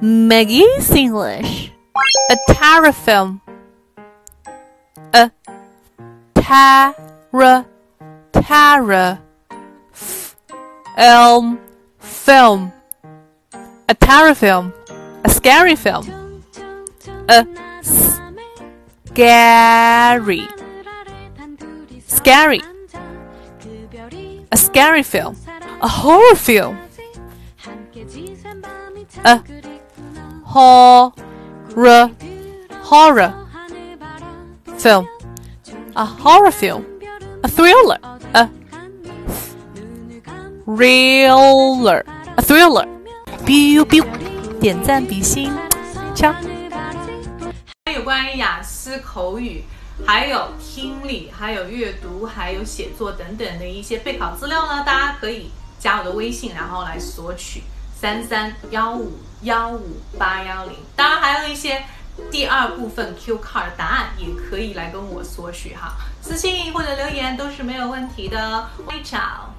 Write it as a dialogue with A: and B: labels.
A: Maggie's English. A terror film. A terror terror film film. A terror film. A scary film. A scary scary. A scary film. A horror film. A horror horror film. A horror film. A thriller. A thriller. A thriller. biu biu，点赞比心，敲。有关于雅思口语，还有听力，还有阅读，还有写作等等的一些备考资料呢，大家可以加我的微信，然后来索取三三幺五幺五八幺零。当然还有一些第二部分 Q card 答案，也可以来跟我索取哈，私信或者留言都是没有问题的。微找。